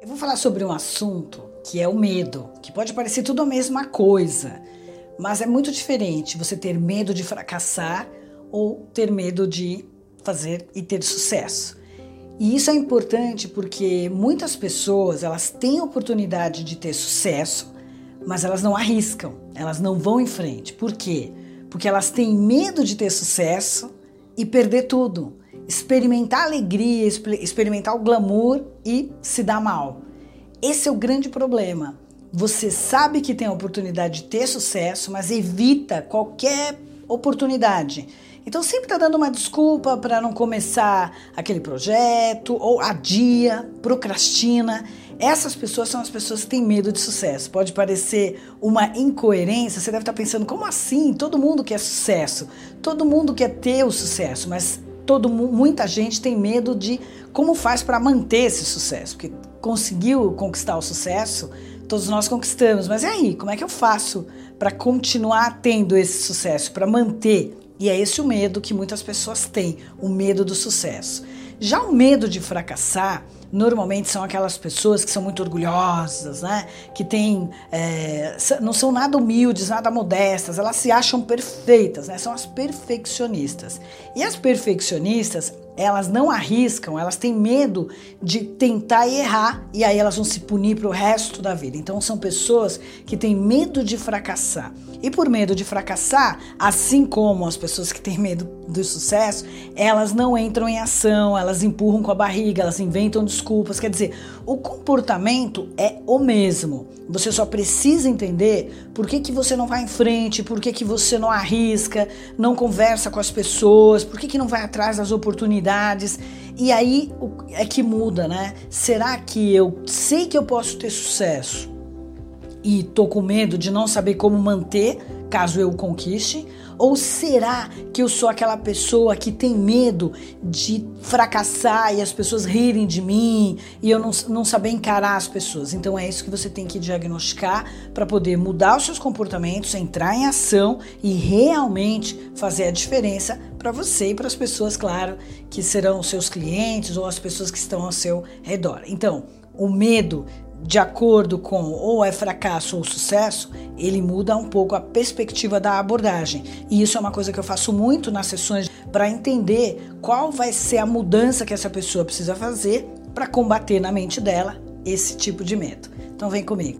Eu vou falar sobre um assunto que é o medo, que pode parecer tudo a mesma coisa, mas é muito diferente você ter medo de fracassar ou ter medo de fazer e ter sucesso. E isso é importante porque muitas pessoas, elas têm oportunidade de ter sucesso, mas elas não arriscam, elas não vão em frente. Por quê? Porque elas têm medo de ter sucesso e perder tudo experimentar alegria, experimentar o glamour e se dar mal. Esse é o grande problema. Você sabe que tem a oportunidade de ter sucesso, mas evita qualquer oportunidade. Então sempre está dando uma desculpa para não começar aquele projeto, ou adia, procrastina. Essas pessoas são as pessoas que têm medo de sucesso. Pode parecer uma incoerência, você deve estar tá pensando, como assim? Todo mundo quer sucesso, todo mundo quer ter o sucesso, mas todo muita gente tem medo de como faz para manter esse sucesso, porque conseguiu conquistar o sucesso, todos nós conquistamos, mas e aí, como é que eu faço para continuar tendo esse sucesso, para manter? E é esse o medo que muitas pessoas têm, o medo do sucesso. Já o medo de fracassar, normalmente são aquelas pessoas que são muito orgulhosas, né? Que têm, é, não são nada humildes, nada modestas, elas se acham perfeitas, né? São as perfeccionistas. E as perfeccionistas, elas não arriscam, elas têm medo de tentar e errar e aí elas vão se punir para o resto da vida. Então são pessoas que têm medo de fracassar. E por medo de fracassar, assim como as pessoas que têm medo do sucesso, elas não entram em ação, elas empurram com a barriga, elas inventam desculpas. Quer dizer, o comportamento é o mesmo. Você só precisa entender por que, que você não vai em frente, por que, que você não arrisca, não conversa com as pessoas, por que, que não vai atrás das oportunidades e aí é que muda, né? Será que eu sei que eu posso ter sucesso e tô com medo de não saber como manter caso eu conquiste? Ou será que eu sou aquela pessoa que tem medo de fracassar e as pessoas rirem de mim e eu não, não saber encarar as pessoas? Então é isso que você tem que diagnosticar para poder mudar os seus comportamentos, entrar em ação e realmente fazer a diferença para você e para as pessoas, claro, que serão seus clientes ou as pessoas que estão ao seu redor. Então, o medo de acordo com ou é fracasso ou sucesso, ele muda um pouco a perspectiva da abordagem. E isso é uma coisa que eu faço muito nas sessões para entender qual vai ser a mudança que essa pessoa precisa fazer para combater na mente dela esse tipo de medo. Então vem comigo.